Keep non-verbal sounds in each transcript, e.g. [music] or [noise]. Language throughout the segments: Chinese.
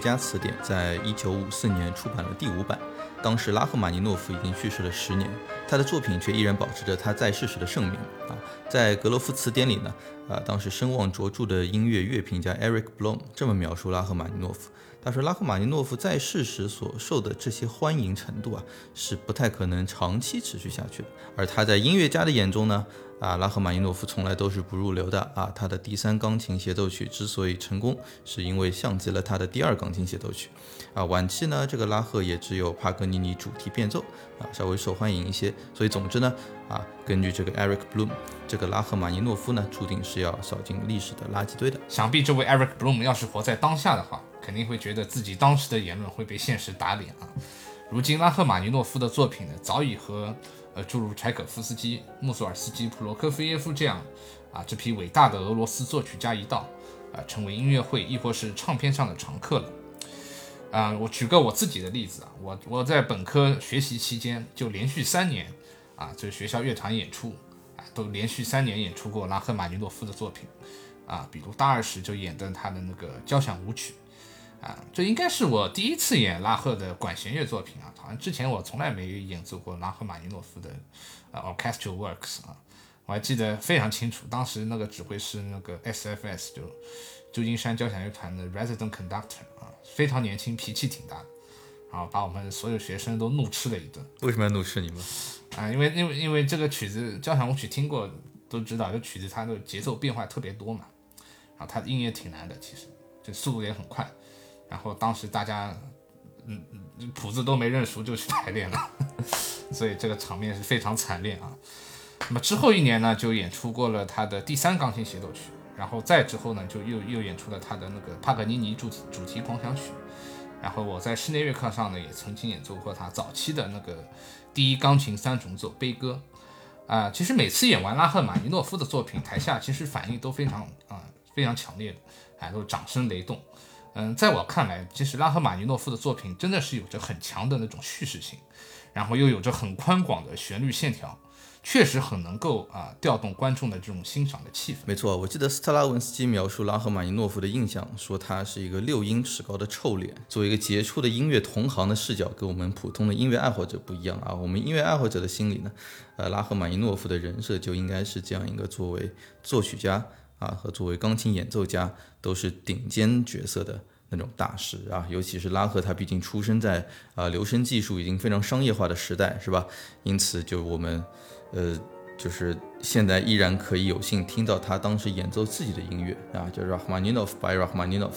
家词典在一九五四年出版了第五版。当时拉赫玛尼诺夫已经去世了十年，他的作品却依然保持着他在世时的盛名。在格罗夫词典里呢，啊，当时声望卓著的音乐乐评家 Eric Blom 这么描述拉赫玛尼诺夫：他说，拉赫玛尼诺夫在世时所受的这些欢迎程度啊，是不太可能长期持续下去的。而他在音乐家的眼中呢？啊，拉赫玛尼诺夫从来都是不入流的啊。他的第三钢琴协奏曲之所以成功，是因为像极了他的第二钢琴协奏曲。啊，晚期呢，这个拉赫也只有帕格尼尼主题变奏啊，稍微受欢迎一些。所以总之呢，啊，根据这个 Eric Bloom，这个拉赫玛尼诺夫呢，注定是要扫进历史的垃圾堆的。想必这位 Eric Bloom 要是活在当下的话，肯定会觉得自己当时的言论会被现实打脸啊。如今拉赫玛尼诺夫的作品呢，早已和呃，诸如柴可夫斯基、穆索尔斯基、普罗科菲耶夫这样，啊，这批伟大的俄罗斯作曲家一道，啊，成为音乐会亦或是唱片上的常客了。啊，我举个我自己的例子啊，我我在本科学习期间就连续三年，啊，这学校乐团演出，啊，都连续三年演出过拉赫玛尼诺夫的作品，啊，比如大二时就演的他的那个交响舞曲。啊，这应该是我第一次演拉赫的管弦乐作品啊，好像之前我从来没演奏过拉赫玛尼诺夫的呃 orchestral works 啊，我还记得非常清楚，当时那个指挥是那个 SFS 就旧金山交响乐团的 resident conductor 啊，非常年轻，脾气挺大的，然后把我们所有学生都怒斥了一顿。为什么要怒斥你们？啊，因为因为因为这个曲子交响舞曲听过都知道，这曲子它的节奏变化特别多嘛，然后它的音也挺难的，其实这速度也很快。然后当时大家，嗯，谱子都没认熟就去排练了，[laughs] 所以这个场面是非常惨烈啊。那么之后一年呢，就演出过了他的第三钢琴协奏曲，然后再之后呢，就又又演出了他的那个帕格尼尼主题主题狂想曲。然后我在室内乐课上呢，也曾经演奏过他早期的那个第一钢琴三重奏悲歌。啊，其实每次演完拉赫玛尼诺夫的作品，台下其实反应都非常啊非常强烈的，哎，都掌声雷动。嗯，在我看来，其实拉赫玛尼诺夫的作品真的是有着很强的那种叙事性，然后又有着很宽广的旋律线条，确实很能够啊调动观众的这种欣赏的气氛。没错，我记得斯特拉文斯基描述拉赫玛尼诺夫的印象，说他是一个六英尺高的臭脸。作为一个杰出的音乐同行的视角，跟我们普通的音乐爱好者不一样啊。我们音乐爱好者的心里呢，呃，拉赫玛尼诺夫的人设就应该是这样一个作为作曲家。啊，和作为钢琴演奏家都是顶尖角色的那种大师啊，尤其是拉赫，他毕竟出生在啊留声技术已经非常商业化的时代，是吧？因此，就我们，呃，就是现在依然可以有幸听到他当时演奏自己的音乐啊，叫 Rachmaninov by Rachmaninov，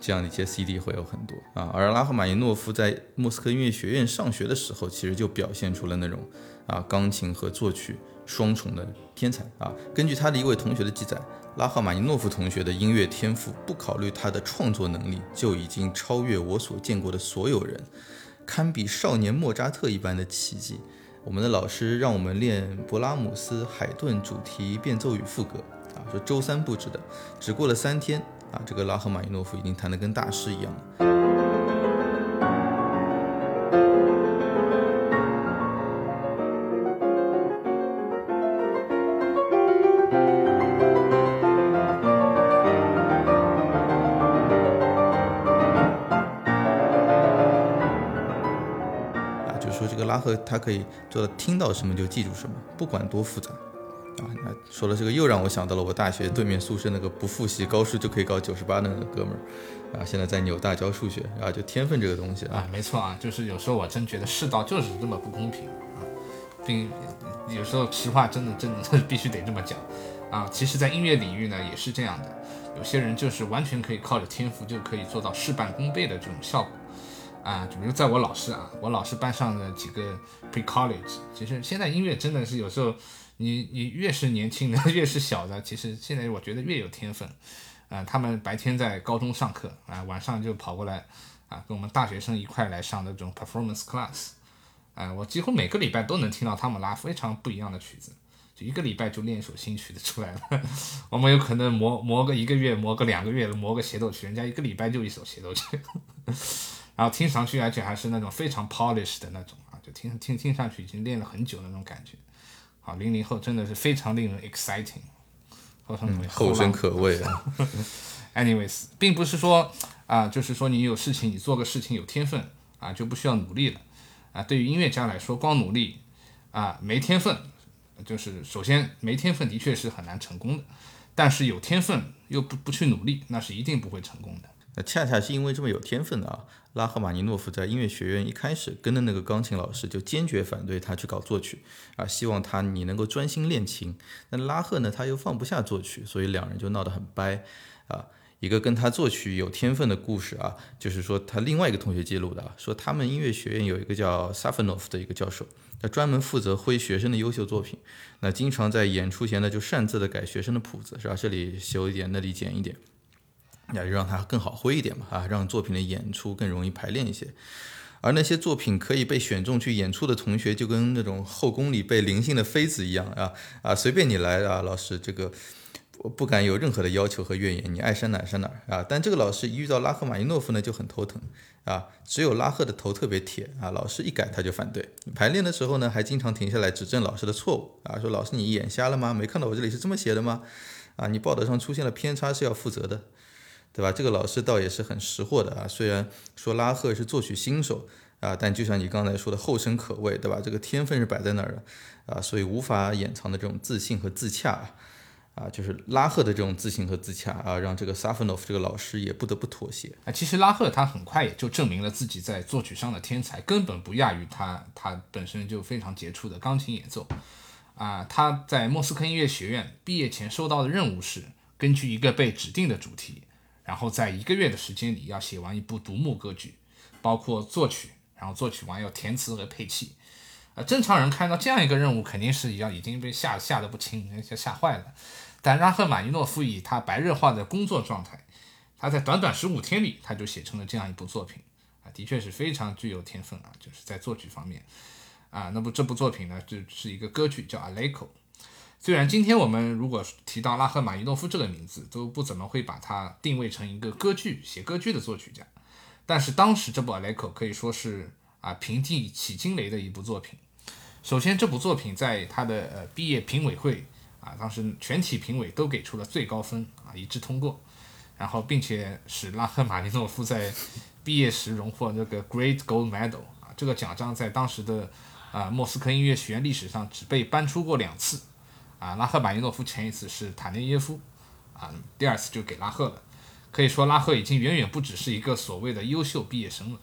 这样的一些 CD 会有很多啊。而拉赫玛尼诺夫在莫斯科音乐学院上学的时候，其实就表现出了那种啊钢琴和作曲双重的天才啊。根据他的一位同学的记载。拉赫玛尼诺夫同学的音乐天赋，不考虑他的创作能力，就已经超越我所见过的所有人，堪比少年莫扎特一般的奇迹。我们的老师让我们练勃拉姆斯海顿主题变奏与副歌，啊，说周三布置的，只过了三天，啊，这个拉赫玛尼诺夫已经弹得跟大师一样了。他可以做到听到什么就记住什么，不管多复杂，啊，那说了这个又让我想到了我大学对面宿舍那个不复习高数就可以搞九十八的那个哥们儿，啊，现在在纽大教数学，啊，就天分这个东西啊，没错啊，就是有时候我真觉得世道就是这么不公平啊，并有时候实话真的真的 [laughs] 必须得这么讲，啊，其实，在音乐领域呢也是这样的，有些人就是完全可以靠着天赋就可以做到事半功倍的这种效果。啊，比如在我老师啊，我老师班上的几个 pre college，其实现在音乐真的是有时候，你你越是年轻的，[laughs] 越是小的，其实现在我觉得越有天分。啊，他们白天在高中上课，啊，晚上就跑过来，啊，跟我们大学生一块来上那种 performance class。啊，我几乎每个礼拜都能听到他们拉非常不一样的曲子，就一个礼拜就练一首新曲子出来了。[laughs] 我们有可能磨磨个一个月，磨个两个月，磨个协奏曲，人家一个礼拜就一首协奏曲。然后听上去，而且还是那种非常 polished 的那种啊，就听听听上去已经练了很久那种感觉。好，零零后真的是非常令人 exciting，后生后生可畏啊。[laughs] Anyways，并不是说啊，就是说你有事情，你做个事情有天分啊，就不需要努力了啊。对于音乐家来说，光努力啊没天分，就是首先没天分的确是很难成功的，但是有天分又不不去努力，那是一定不会成功的。那恰恰是因为这么有天分的啊，拉赫玛尼诺夫在音乐学院一开始跟的那个钢琴老师就坚决反对他去搞作曲啊，希望他你能够专心练琴。那拉赫呢，他又放不下作曲，所以两人就闹得很掰啊。一个跟他作曲有天分的故事啊，就是说他另外一个同学记录的啊，说他们音乐学院有一个叫萨芬诺夫的一个教授，他专门负责挥学生的优秀作品，那经常在演出前呢就擅自的改学生的谱子，是吧？这里修一点，那里减一点。那就让它更好挥一点嘛，啊，让作品的演出更容易排练一些。而那些作品可以被选中去演出的同学，就跟那种后宫里被临幸的妃子一样啊啊，随便你来啊，老师这个不不敢有任何的要求和怨言，你爱删哪删哪啊。但这个老师一遇到拉赫玛尼诺夫呢，就很头疼啊。只有拉赫的头特别铁啊，老师一改他就反对。排练的时候呢，还经常停下来指正老师的错误啊，说老师你眼瞎了吗？没看到我这里是这么写的吗？啊，你报道上出现了偏差是要负责的。对吧？这个老师倒也是很识货的啊。虽然说拉赫是作曲新手啊，但就像你刚才说的，后生可畏，对吧？这个天分是摆在那儿的啊，所以无法掩藏的这种自信和自洽啊，就是拉赫的这种自信和自洽啊，让这个萨芬诺夫这个老师也不得不妥协啊。其实拉赫他很快也就证明了自己在作曲上的天才，根本不亚于他他本身就非常杰出的钢琴演奏啊。他在莫斯科音乐学院毕业前收到的任务是根据一个被指定的主题。然后在一个月的时间里要写完一部独幕歌剧，包括作曲，然后作曲完要填词和配器。呃，正常人看到这样一个任务，肯定是要已经被吓吓得不轻，吓吓坏了。但拉赫玛尼诺夫以他白热化的工作状态，他在短短十五天里他就写成了这样一部作品啊，的确是非常具有天分啊，就是在作曲方面啊。那么这部作品呢，就是一个歌剧叫《Aleko》。虽然今天我们如果提到拉赫玛尼诺夫这个名字，都不怎么会把他定位成一个歌剧写歌剧的作曲家，但是当时这部《Aleko》可以说是啊平地起惊雷的一部作品。首先，这部作品在他的呃毕业评委会啊，当时全体评委都给出了最高分啊，一致通过，然后并且使拉赫玛尼诺夫在毕业时荣获这个 Great Gold Medal 啊，这个奖章在当时的啊莫斯科音乐学院历史上只被颁出过两次。啊，拉赫马尼诺夫前一次是塔涅耶夫，啊，第二次就给拉赫了。可以说，拉赫已经远远不只是一个所谓的优秀毕业生了。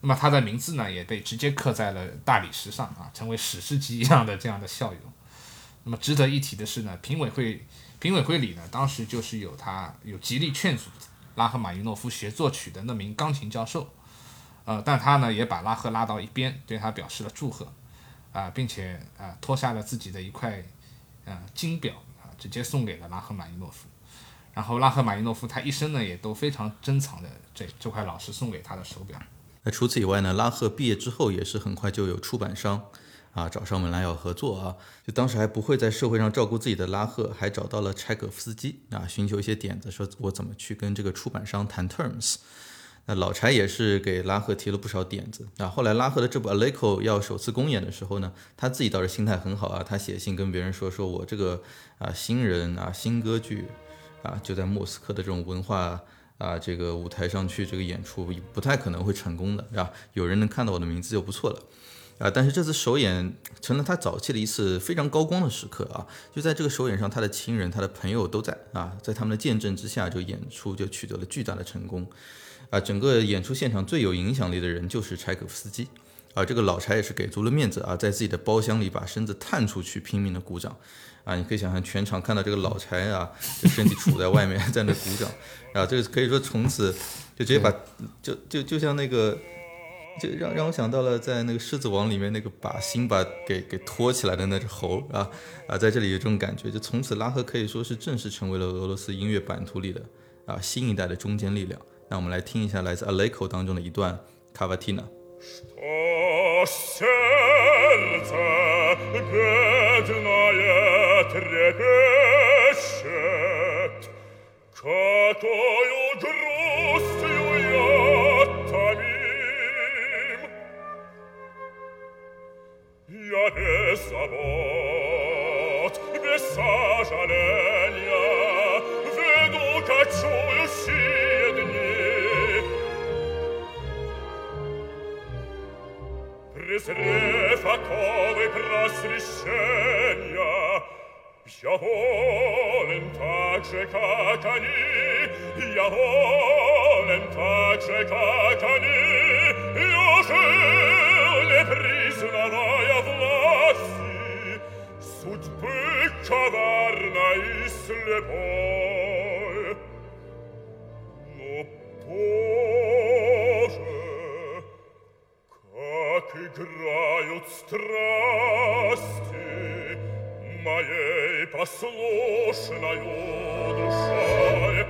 那么他的名字呢，也被直接刻在了大理石上啊，成为史诗级一样的这样的校友。那么值得一提的是呢，评委会评委会里呢，当时就是有他有极力劝阻拉赫马尼诺夫学作曲的那名钢琴教授，呃，但他呢也把拉赫拉到一边，对他表示了祝贺，啊，并且啊脱下了自己的一块。呃，金表啊，直接送给了拉赫玛尼诺夫。然后拉赫玛尼诺夫他一生呢，也都非常珍藏的这这块老师送给他的手表。那除此以外呢，拉赫毕业之后也是很快就有出版商啊找上门来要合作啊。就当时还不会在社会上照顾自己的拉赫，还找到了柴可夫斯基啊，寻求一些点子，说我怎么去跟这个出版商谈 terms。那老柴也是给拉赫提了不少点子啊。后来拉赫的这部《Aleko》要首次公演的时候呢，他自己倒是心态很好啊。他写信跟别人说：“说我这个啊新人啊新歌剧啊，就在莫斯科的这种文化啊这个舞台上去这个演出，不太可能会成功的，是吧？有人能看到我的名字就不错了啊。但是这次首演成了他早期的一次非常高光的时刻啊。就在这个首演上，他的亲人、他的朋友都在啊，在他们的见证之下，就演出就取得了巨大的成功。啊，整个演出现场最有影响力的人就是柴可夫斯基，啊，这个老柴也是给足了面子啊，在自己的包厢里把身子探出去，拼命的鼓掌。啊，你可以想象全场看到这个老柴啊，这身体杵在外面，[laughs] 在那鼓掌。啊，这个可以说从此就直接把就就就像那个，就让让我想到了在那个《狮子王》里面那个把辛巴给给托起来的那只猴啊啊，在这里有这种感觉，就从此拉赫可以说是正式成为了俄罗斯音乐版图里的啊新一代的中坚力量。那我们来听一下来自《Aleko》当中的一段卡瓦蒂娜。трепещет, какую грустью я томим. Я без забот, без сожаления Презрев оковы просвещения, я волен так же, как они, я волен так же, как они, я жил, не признавая власти, судьбы коварной и слепой. страсти моей послушною душой.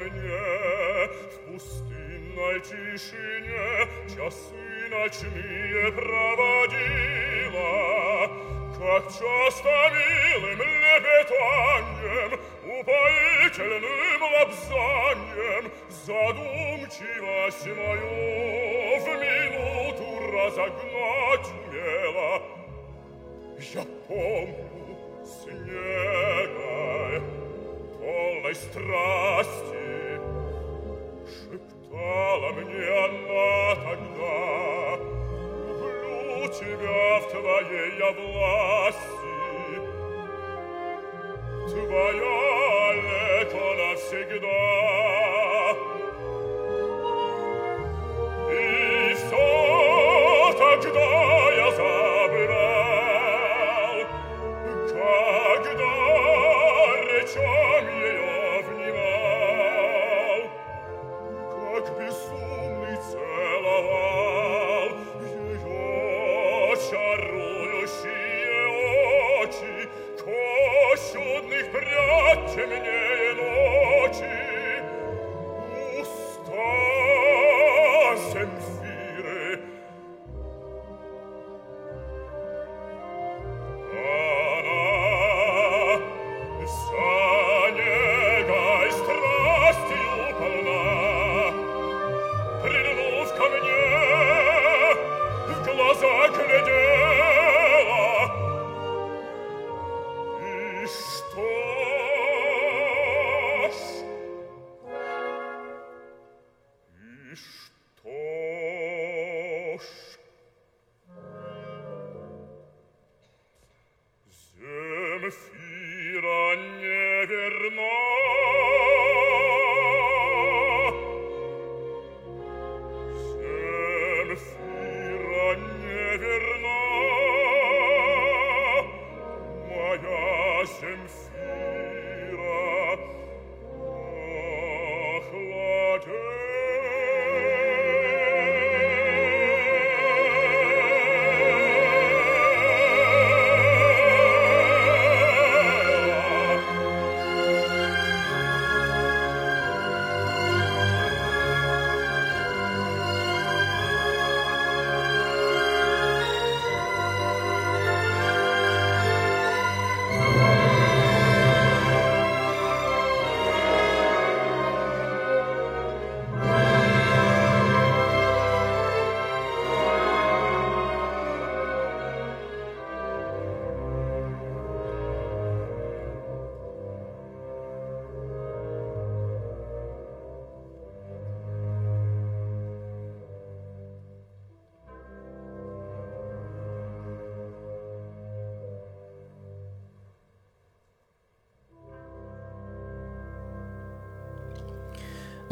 running, yeah.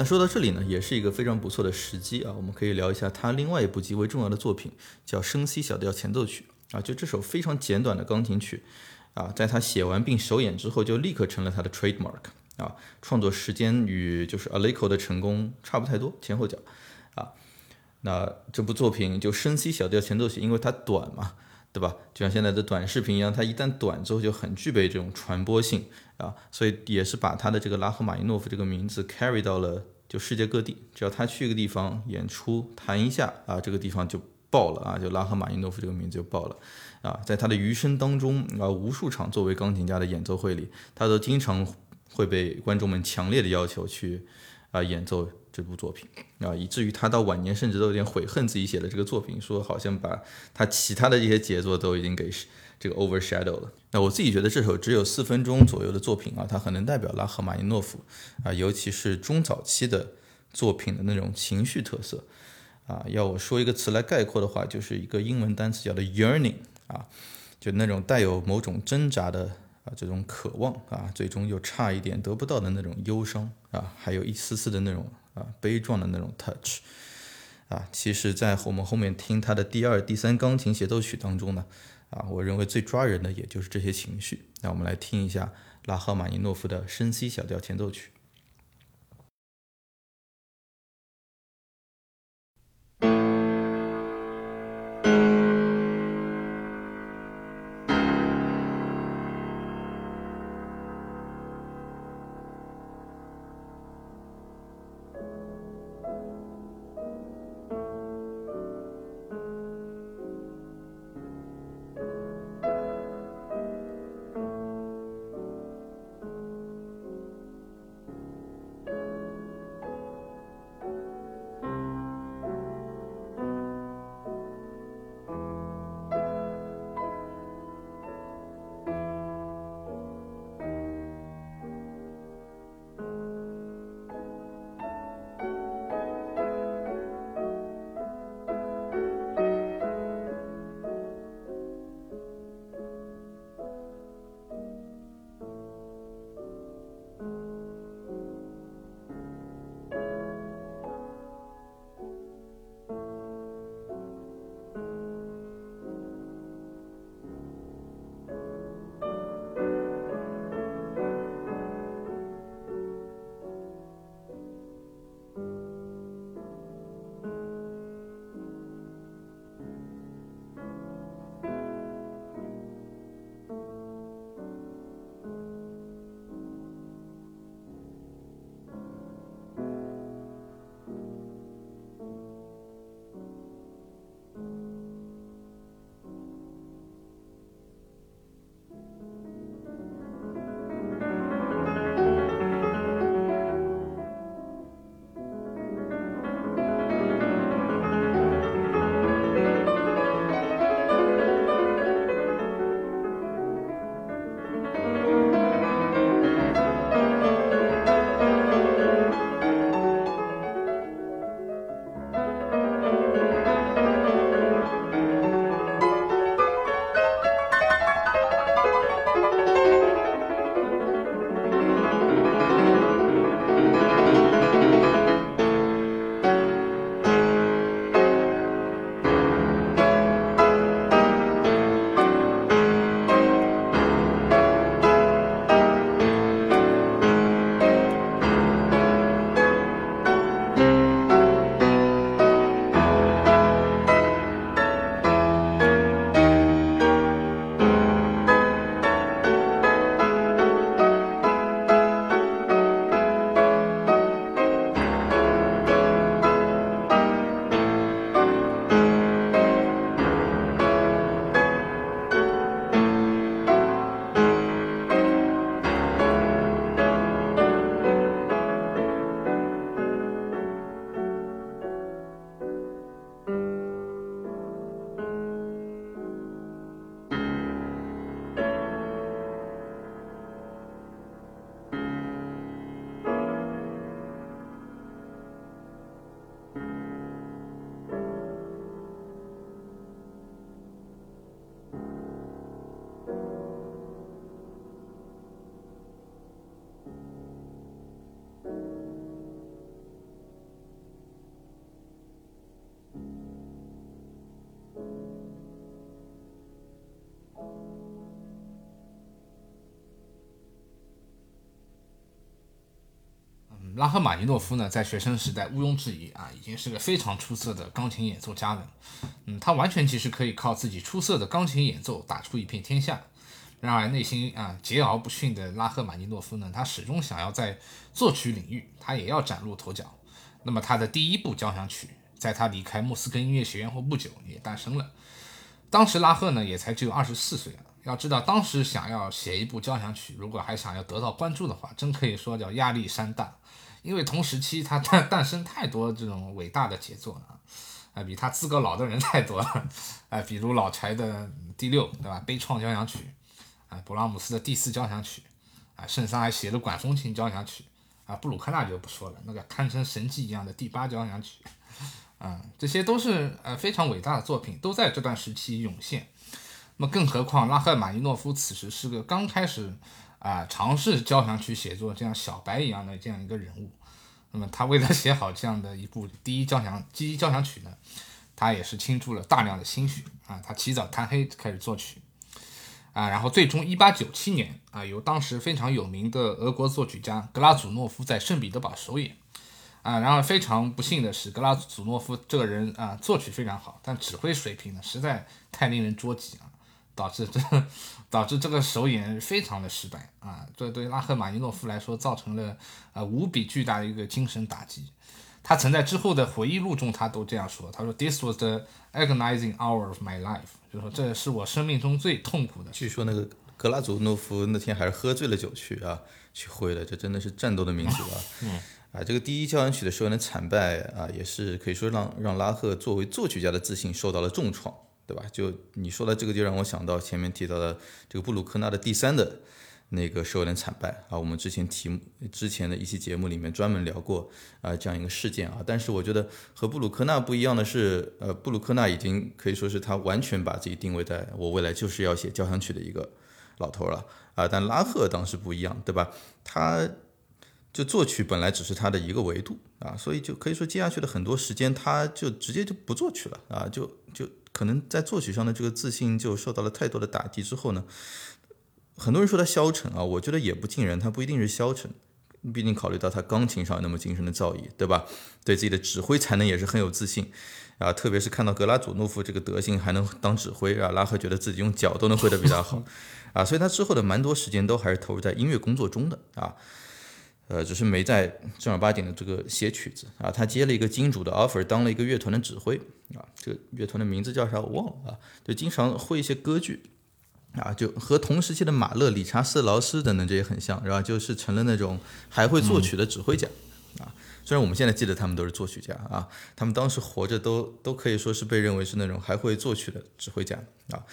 那说到这里呢，也是一个非常不错的时机啊，我们可以聊一下他另外一部极为重要的作品，叫《升 C 小调前奏曲》啊，就这首非常简短的钢琴曲啊，在他写完并首演之后，就立刻成了他的 trademark 啊，创作时间与就是 Aleko 的成功差不太多，前后脚啊。那这部作品就升 C 小调前奏曲，因为它短嘛，对吧？就像现在的短视频一样，它一旦短之后就很具备这种传播性啊，所以也是把他的这个拉赫玛尼诺夫这个名字 carry 到了就世界各地，只要他去一个地方演出弹一下啊，这个地方就爆了啊，就拉赫玛尼诺夫这个名字就爆了啊，在他的余生当中啊，无数场作为钢琴家的演奏会里，他都经常会被观众们强烈的要求去啊演奏。这部作品啊，以至于他到晚年甚至都有点悔恨自己写的这个作品，说好像把他其他的这些杰作都已经给这个 overshadow 了。那我自己觉得这首只有四分钟左右的作品啊，它很能代表拉赫玛尼诺夫啊，尤其是中早期的作品的那种情绪特色啊。要我说一个词来概括的话，就是一个英文单词叫做 yearning 啊，就那种带有某种挣扎的啊这种渴望啊，最终又差一点得不到的那种忧伤啊，还有一丝丝的那种。啊，悲壮的那种 touch，啊，其实，在我们后面听他的第二、第三钢琴协奏曲当中呢，啊，我认为最抓人的也就是这些情绪。那我们来听一下拉赫玛尼诺夫的深 C 小调前奏曲。拉赫玛尼诺夫呢，在学生时代毋庸置疑啊，已经是个非常出色的钢琴演奏家了。嗯，他完全其实可以靠自己出色的钢琴演奏打出一片天下。然而，内心啊桀骜不驯的拉赫玛尼诺夫呢，他始终想要在作曲领域，他也要崭露头角。那么，他的第一部交响曲，在他离开莫斯科音乐学院后不久也诞生了。当时拉赫呢，也才只有二十四岁啊。要知道，当时想要写一部交响曲，如果还想要得到关注的话，真可以说叫压力山大。因为同时期他诞诞生太多这种伟大的杰作了，啊，比他资格老的人太多了，啊，比如老柴的第六，对吧？悲怆交响曲。啊，勃拉姆斯的第四交响曲，啊，圣桑还写了管风琴交响曲，啊，布鲁克纳就不说了，那个堪称神迹一样的第八交响曲，啊，这些都是呃非常伟大的作品，都在这段时期涌现。那么，更何况拉赫玛尼诺夫此时是个刚开始啊尝试交响曲写作这样小白一样的这样一个人物。那么，他为了写好这样的一部第一交响第一交响曲呢，他也是倾注了大量的心血啊，他起早贪黑开始作曲。啊，然后最终，一八九七年啊，由当时非常有名的俄国作曲家格拉祖诺夫在圣彼得堡首演。啊，然而非常不幸的是，格拉祖诺夫这个人啊，作曲非常好，但指挥水平呢，实在太令人捉急啊，导致这导致这个首演非常的失败啊，这对拉赫玛尼诺夫来说造成了啊无比巨大的一个精神打击。他曾在之后的回忆录中，他都这样说，他说：“This was the agonizing hour of my life。”就说这是我生命中最痛苦的。据说那个格拉祖诺夫那天还是喝醉了酒去啊，去挥的，这真的是战斗的名字啊？[laughs] 嗯，啊，这个第一交响曲的首演的惨败啊，也是可以说让让拉赫作为作曲家的自信受到了重创，对吧？就你说的这个，就让我想到前面提到的这个布鲁克纳的第三的。那个是有点惨败啊！我们之前题目之前的一期节目里面专门聊过啊这样一个事件啊。但是我觉得和布鲁克纳不一样的是，呃，布鲁克纳已经可以说是他完全把自己定位在我未来就是要写交响曲的一个老头了啊。但拉赫当时不一样，对吧？他就作曲本来只是他的一个维度啊，所以就可以说接下去的很多时间他就直接就不作曲了啊，就就可能在作曲上的这个自信就受到了太多的打击之后呢。很多人说他消沉啊，我觉得也不尽然，他不一定是消沉，毕竟考虑到他钢琴上有那么精神的造诣，对吧？对自己的指挥才能也是很有自信啊，特别是看到格拉祖诺夫这个德行还能当指挥啊，拉赫觉得自己用脚都能挥得比他好 [laughs] 啊，所以他之后的蛮多时间都还是投入在音乐工作中的啊，呃，只是没在正儿八经的这个写曲子啊，他接了一个金主的 offer，当了一个乐团的指挥啊，这个乐团的名字叫啥我忘了啊，就经常会一些歌剧。啊，就和同时期的马勒、理查斯劳斯等等这些很像，然后就是成了那种还会作曲的指挥家啊。虽然我们现在记得他们都是作曲家啊，他们当时活着都都可以说是被认为是那种还会作曲的指挥家啊。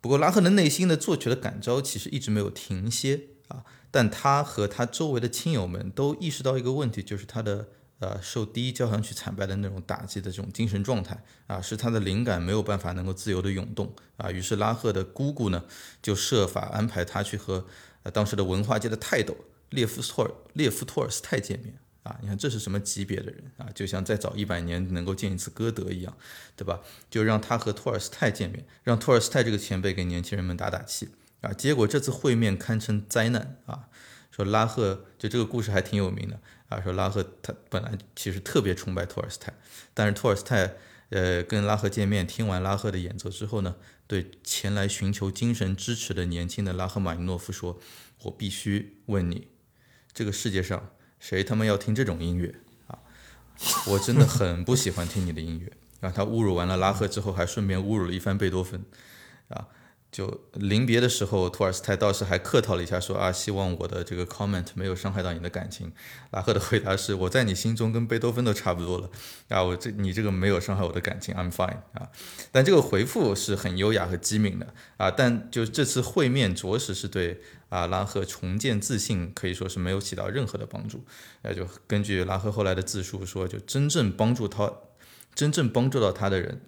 不过拉赫的内心的作曲的感召其实一直没有停歇啊，但他和他周围的亲友们都意识到一个问题，就是他的。呃，受第一交响曲惨败的那种打击的这种精神状态啊，使他的灵感没有办法能够自由的涌动啊。于是拉赫的姑姑呢，就设法安排他去和呃当时的文化界的泰斗列夫托尔列夫托尔斯泰见面啊。你看这是什么级别的人啊？就像再早一百年能够见一次歌德一样，对吧？就让他和托尔斯泰见面，让托尔斯泰这个前辈给年轻人们打打气啊。结果这次会面堪称灾难啊。说拉赫就这个故事还挺有名的。啊，说拉赫他本来其实特别崇拜托尔斯泰，但是托尔斯泰呃跟拉赫见面，听完拉赫的演奏之后呢，对前来寻求精神支持的年轻的拉赫马尼诺夫说：“我必须问你，这个世界上谁他妈要听这种音乐啊？我真的很不喜欢听你的音乐。[laughs] ”然后他侮辱完了拉赫之后，还顺便侮辱了一番贝多芬，啊。就临别的时候，托尔斯泰倒是还客套了一下，说啊，希望我的这个 comment 没有伤害到你的感情。拉赫的回答是，我在你心中跟贝多芬都差不多了啊，我这你这个没有伤害我的感情，I'm fine 啊。但这个回复是很优雅和机敏的啊，但就这次会面着实是对啊拉赫重建自信可以说是没有起到任何的帮助。那就根据拉赫后来的自述说，就真正帮助他，真正帮助到他的人。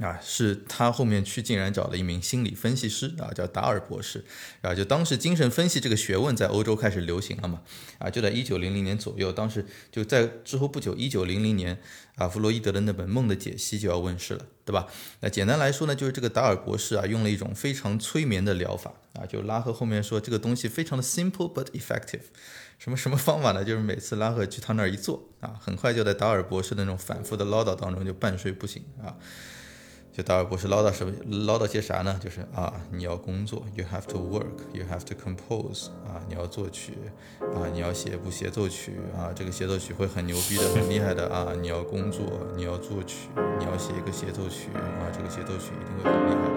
啊，是他后面去竟然找了一名心理分析师啊，叫达尔博士啊，就当时精神分析这个学问在欧洲开始流行了嘛啊，就在一九零零年左右，当时就在之后不久，一九零零年啊，弗洛伊德的那本《梦的解析》就要问世了，对吧？那简单来说呢，就是这个达尔博士啊，用了一种非常催眠的疗法啊，就拉赫后面说这个东西非常的 simple but effective，什么什么方法呢？就是每次拉赫去他那儿一坐啊，很快就在达尔博士那种反复的唠叨当中就半睡不醒啊。就达尔博士唠叨什么？唠叨些啥呢？就是啊，你要工作，you have to work，you have to compose，啊，你要作曲，啊，你要写部协奏曲，啊，这个协奏曲会很牛逼的，很厉害的啊，你要工作，你要作曲，你要写一个协奏曲，啊，这个协奏曲一定会很厉害的。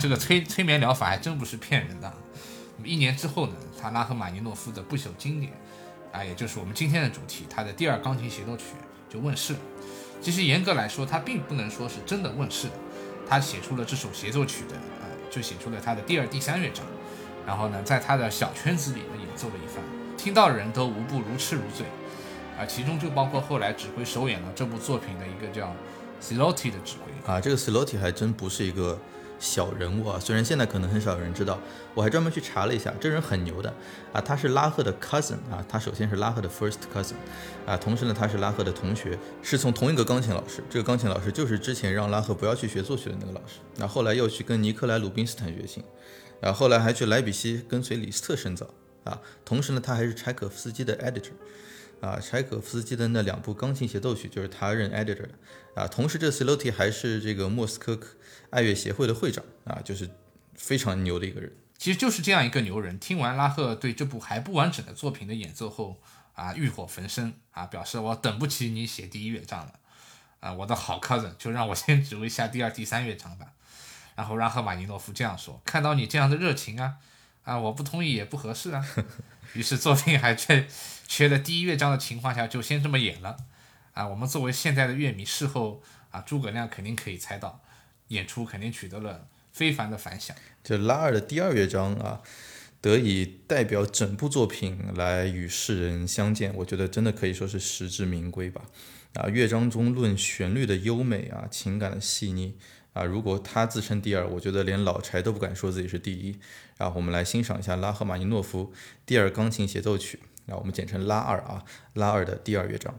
这个催催眠疗法还真不是骗人的。那么一年之后呢，他拉赫玛尼诺夫的不朽经典，啊，也就是我们今天的主题，他的第二钢琴协奏曲就问世了。其实严格来说，他并不能说是真的问世的，他写出了这首协奏曲的，啊，就写出了他的第二、第三乐章，然后呢，在他的小圈子里呢演奏了一番，听到的人都无不如痴如醉，啊，其中就包括后来指挥首演了这部作品的一个叫 Silotti 的指挥。啊，这个 Silotti 还真不是一个小人物啊，虽然现在可能很少有人知道，我还专门去查了一下，这人很牛的啊，他是拉赫的 cousin 啊，他首先是拉赫的 first cousin 啊，同时呢他是拉赫的同学，是从同一个钢琴老师，这个钢琴老师就是之前让拉赫不要去学作曲的那个老师，那后来又去跟尼克莱鲁宾斯坦学琴，啊，后来还去莱比锡跟随李斯特深造啊，同时呢他还是柴可夫斯基的 editor。啊，柴可夫斯基的那两部钢琴协奏曲就是他任 editor 的啊。同时，这 Silotti 还是这个莫斯科爱乐协会的会长啊，就是非常牛的一个人。其实就是这样一个牛人，听完拉赫对这部还不完整的作品的演奏后啊，欲火焚身啊，表示我等不起你写第一乐章了啊，我的好 cousin 就让我先指挥下第二、第三乐章吧。然后拉赫马尼诺夫这样说：“看到你这样的热情啊，啊，我不同意也不合适啊。”于是作品还在缺了第一乐章的情况下，就先这么演了啊。我们作为现在的乐迷，事后啊，诸葛亮肯定可以猜到，演出肯定取得了非凡的反响。这拉二的第二乐章啊，得以代表整部作品来与世人相见，我觉得真的可以说是实至名归吧。啊，乐章中论旋律的优美啊，情感的细腻啊，如果他自称第二，我觉得连老柴都不敢说自己是第一。然后我们来欣赏一下拉赫玛尼诺夫第二钢琴协奏曲，啊，我们简称拉二啊，拉二的第二乐章。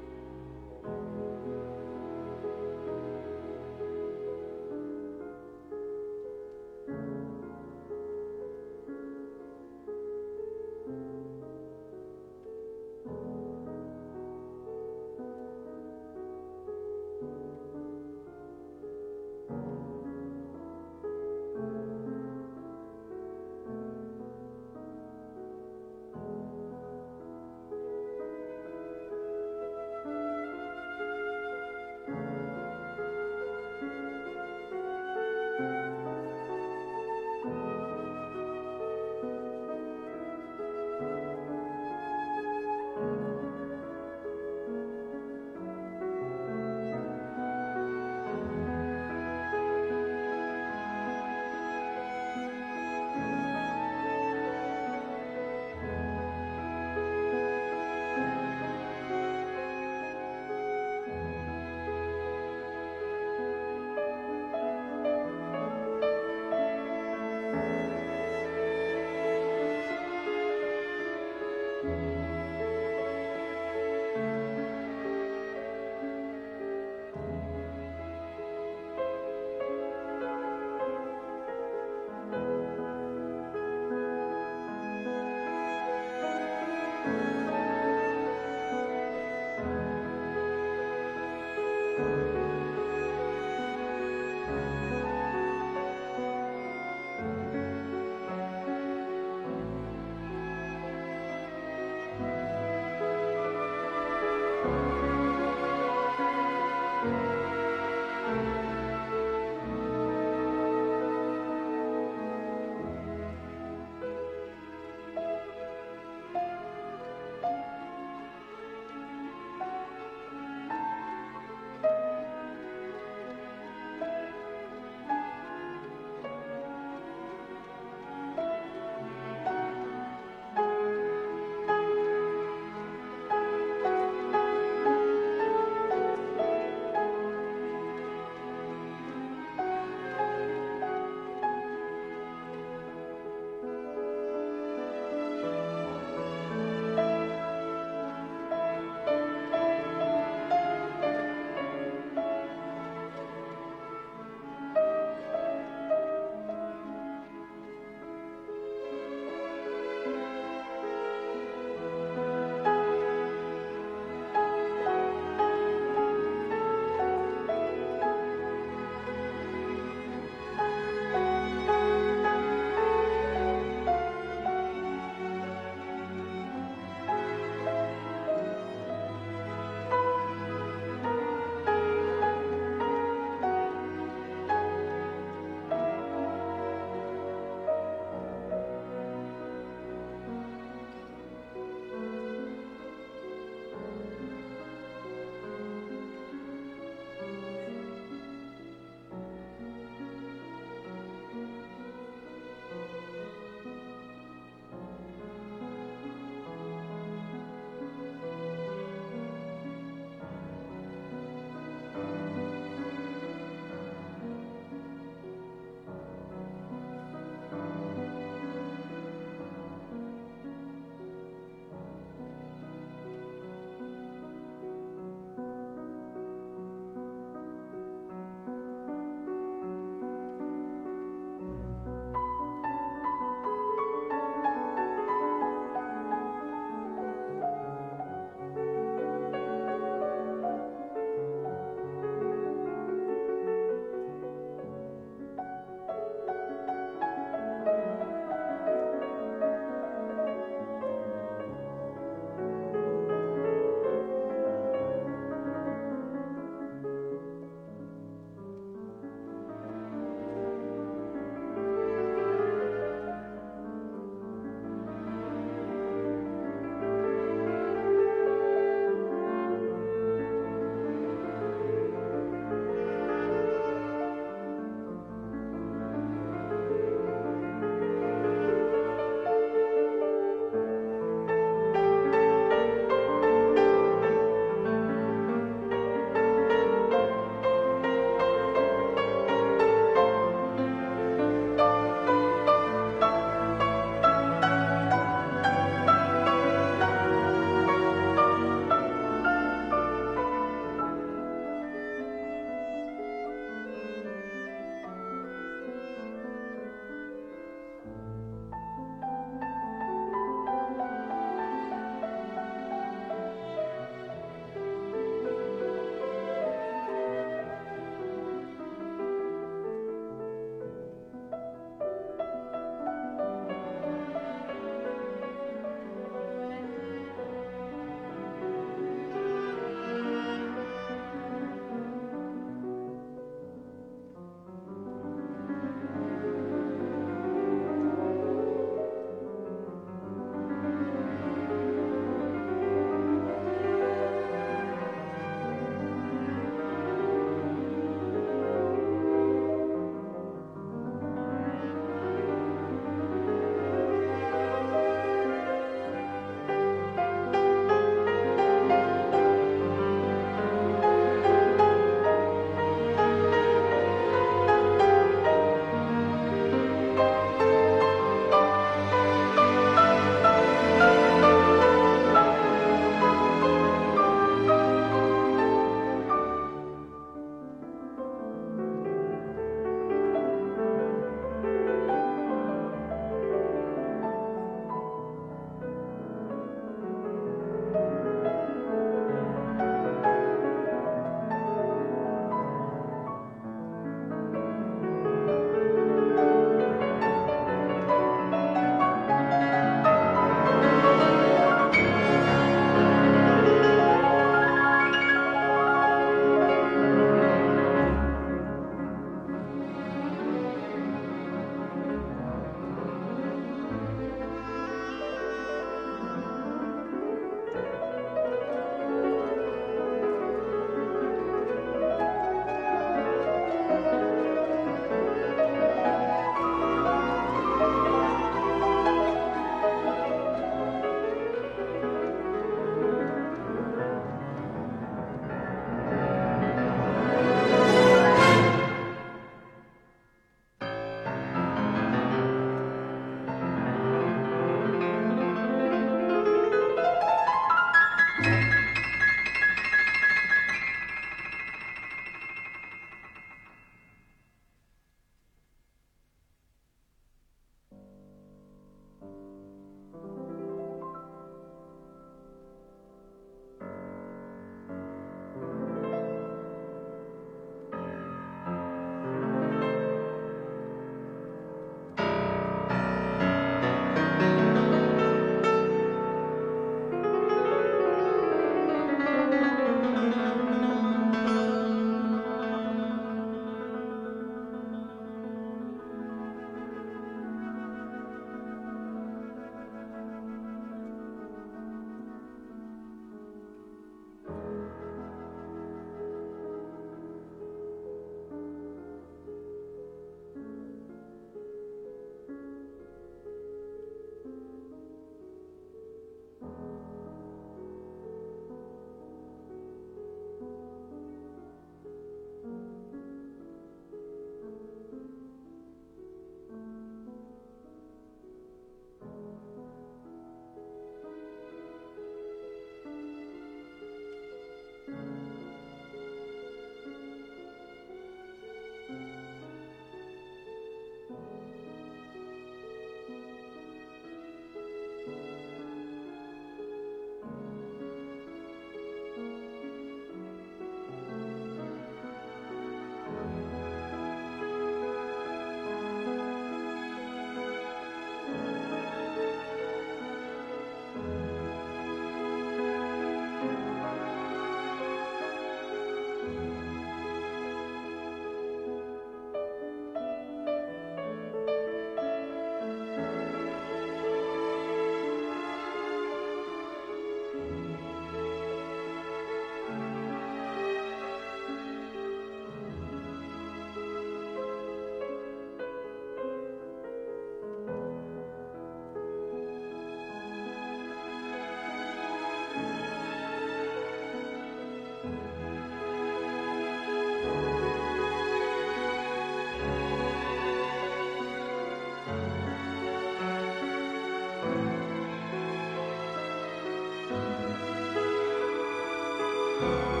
Bye.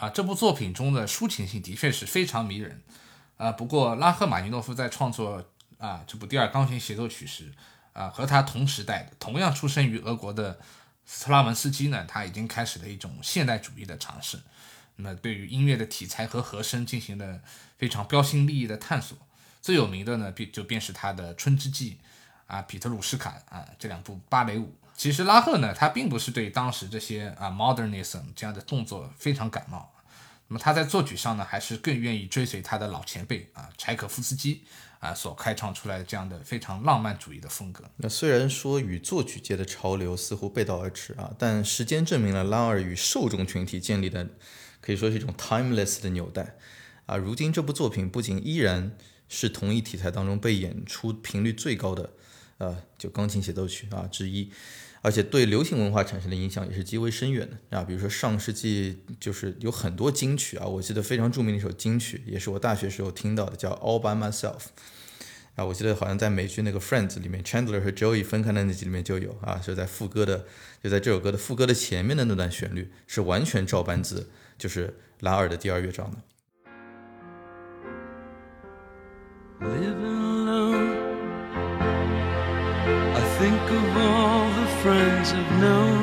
啊，这部作品中的抒情性的确是非常迷人。啊，不过拉赫玛尼诺夫在创作啊这部第二钢琴协奏曲时，啊和他同时代的同样出生于俄国的斯特拉文斯基呢，他已经开始了一种现代主义的尝试。那么对于音乐的题材和和声进行了非常标新立异的探索。最有名的呢，便就便是他的《春之祭》啊，《彼得鲁什卡》啊这两部芭蕾舞。其实拉赫呢，他并不是对当时这些啊 modernism 这样的动作非常感冒。那么他在作曲上呢，还是更愿意追随他的老前辈啊柴可夫斯基啊所开创出来的这样的非常浪漫主义的风格。那虽然说与作曲界的潮流似乎背道而驰啊，但时间证明了拉尔与受众群体建立的可以说是一种 timeless 的纽带啊。如今这部作品不仅依然。是同一题材当中被演出频率最高的，呃，就钢琴协奏曲啊之一，而且对流行文化产生的影响也是极为深远的啊。比如说上世纪就是有很多金曲啊，我记得非常著名的一首金曲，也是我大学时候听到的，叫《All by Myself》啊。我记得好像在美剧那个《Friends》里面，Chandler 和 Joey 分开的那集里面就有啊，就在副歌的，就在这首歌的副歌的前面的那段旋律是完全照搬自就是拉尔的第二乐章的。living low I think of all friends I've known.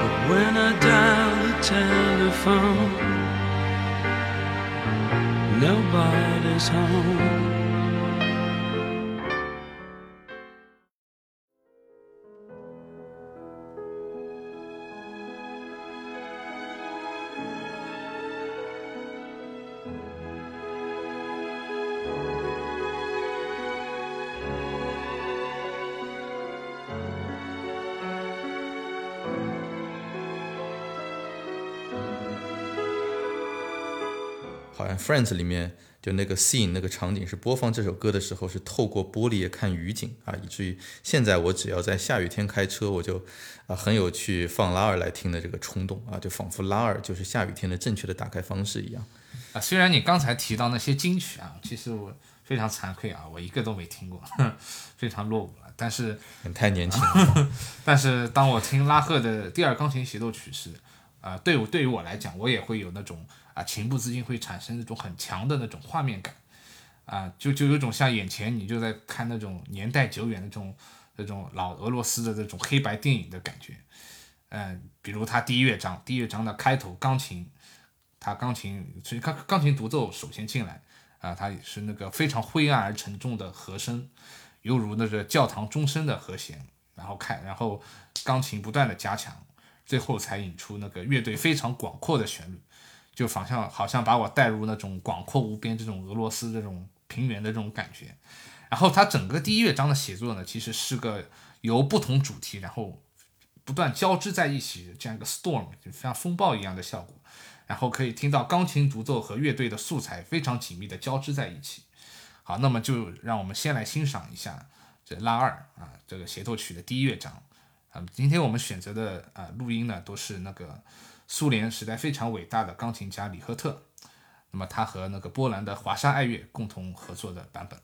But when I dial the telephone, nobody's home. Friends》里面就那个 scene 那个场景是播放这首歌的时候是透过玻璃看雨景啊，以至于现在我只要在下雨天开车，我就啊很有去放拉尔来听的这个冲动啊，就仿佛拉尔就是下雨天的正确的打开方式一样啊。虽然你刚才提到那些金曲啊，其实我非常惭愧啊，我一个都没听过，[laughs] 非常落伍了。但是你太年轻了。[laughs] 但是当我听拉赫的第二钢琴协奏曲时，啊，对我对于我来讲，我也会有那种。啊，情不自禁会产生那种很强的那种画面感，啊，就就有种像眼前你就在看那种年代久远的这种这种老俄罗斯的这种黑白电影的感觉，嗯，比如他第一乐章，第一乐章的开头钢琴，他钢琴所以钢钢琴独奏首先进来，啊，它也是那个非常灰暗而沉重的和声，犹如那个教堂钟声的和弦，然后开，然后钢琴不断的加强，最后才引出那个乐队非常广阔的旋律。就仿像好像把我带入那种广阔无边这种俄罗斯这种平原的这种感觉，然后它整个第一乐章的写作呢，其实是个由不同主题然后不断交织在一起这样一个 storm，就像风暴一样的效果，然后可以听到钢琴独奏和乐队的素材非常紧密的交织在一起。好，那么就让我们先来欣赏一下这拉二啊这个协奏曲的第一乐章啊，今天我们选择的啊录音呢都是那个。苏联时代非常伟大的钢琴家李赫特，那么他和那个波兰的华沙爱乐共同合作的版本。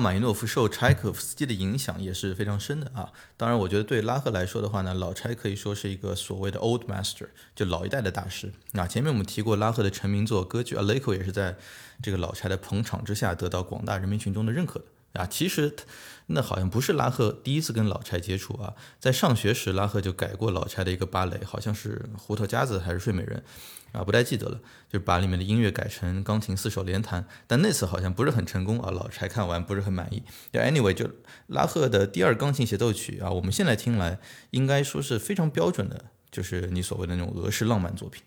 马伊诺夫受柴可夫斯基的影响也是非常深的啊。当然，我觉得对拉赫来说的话呢，老柴可以说是一个所谓的 old master，就老一代的大师。啊前面我们提过，拉赫的成名作歌剧《Aleko》也是在这个老柴的捧场之下得到广大人民群众的认可的。啊，其实那好像不是拉赫第一次跟老柴接触啊，在上学时拉赫就改过老柴的一个芭蕾，好像是《胡桃夹子》还是《睡美人》，啊，不太记得了，就是把里面的音乐改成钢琴四手联弹，但那次好像不是很成功啊，老柴看完不是很满意。Anyway，就拉赫的第二钢琴协奏曲啊，我们现在听来应该说是非常标准的，就是你所谓的那种俄式浪漫作品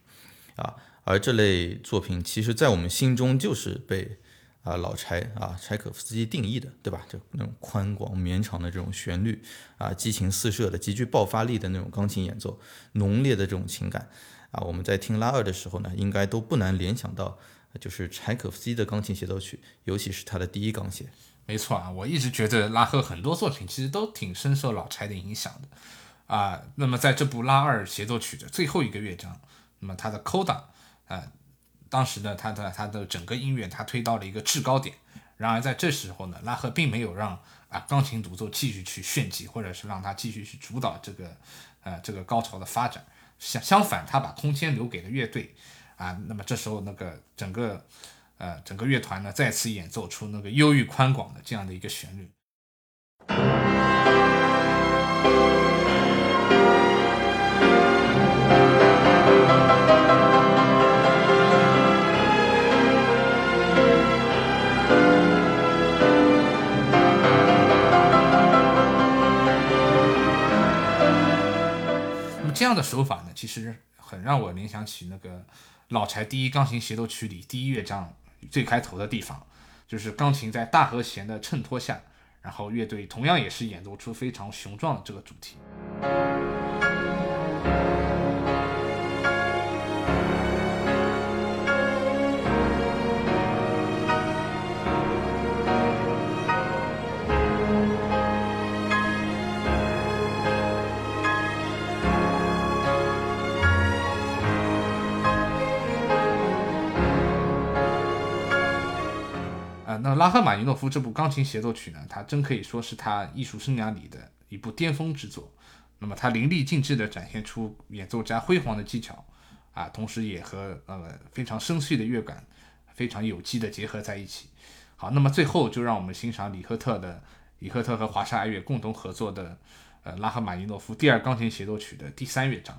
啊，而这类作品其实在我们心中就是被。啊，老柴啊，柴可夫斯基定义的，对吧？就那种宽广绵长的这种旋律啊，激情四射的、极具爆发力的那种钢琴演奏，浓烈的这种情感啊，我们在听拉二的时候呢，应该都不难联想到，就是柴可夫斯基的钢琴协奏曲，尤其是他的第一钢协。没错啊，我一直觉得拉赫很多作品其实都挺深受老柴的影响的啊。那么在这部拉二协奏曲的最后一个乐章，那么他的 Coda 啊。当时呢，他的他的整个音乐他推到了一个制高点。然而在这时候呢，拉赫并没有让啊钢琴独奏继续去炫技，或者是让他继续去主导这个呃这个高潮的发展。相相反，他把空间留给了乐队啊。那么这时候那个整个呃整个乐团呢再次演奏出那个忧郁宽广的这样的一个旋律。样的手法呢，其实很让我联想起那个老柴第一钢琴协奏曲里第一乐章最开头的地方，就是钢琴在大和弦的衬托下，然后乐队同样也是演奏出非常雄壮的这个主题。那拉赫玛尼诺夫这部钢琴协奏曲呢，它真可以说是他艺术生涯里的一部巅峰之作。那么他淋漓尽致地展现出演奏家辉煌的技巧啊，同时也和呃非常深邃的乐感非常有机的结合在一起。好，那么最后就让我们欣赏李赫特的李赫特和华沙爱乐共同合作的呃拉赫玛尼诺夫第二钢琴协奏曲的第三乐章。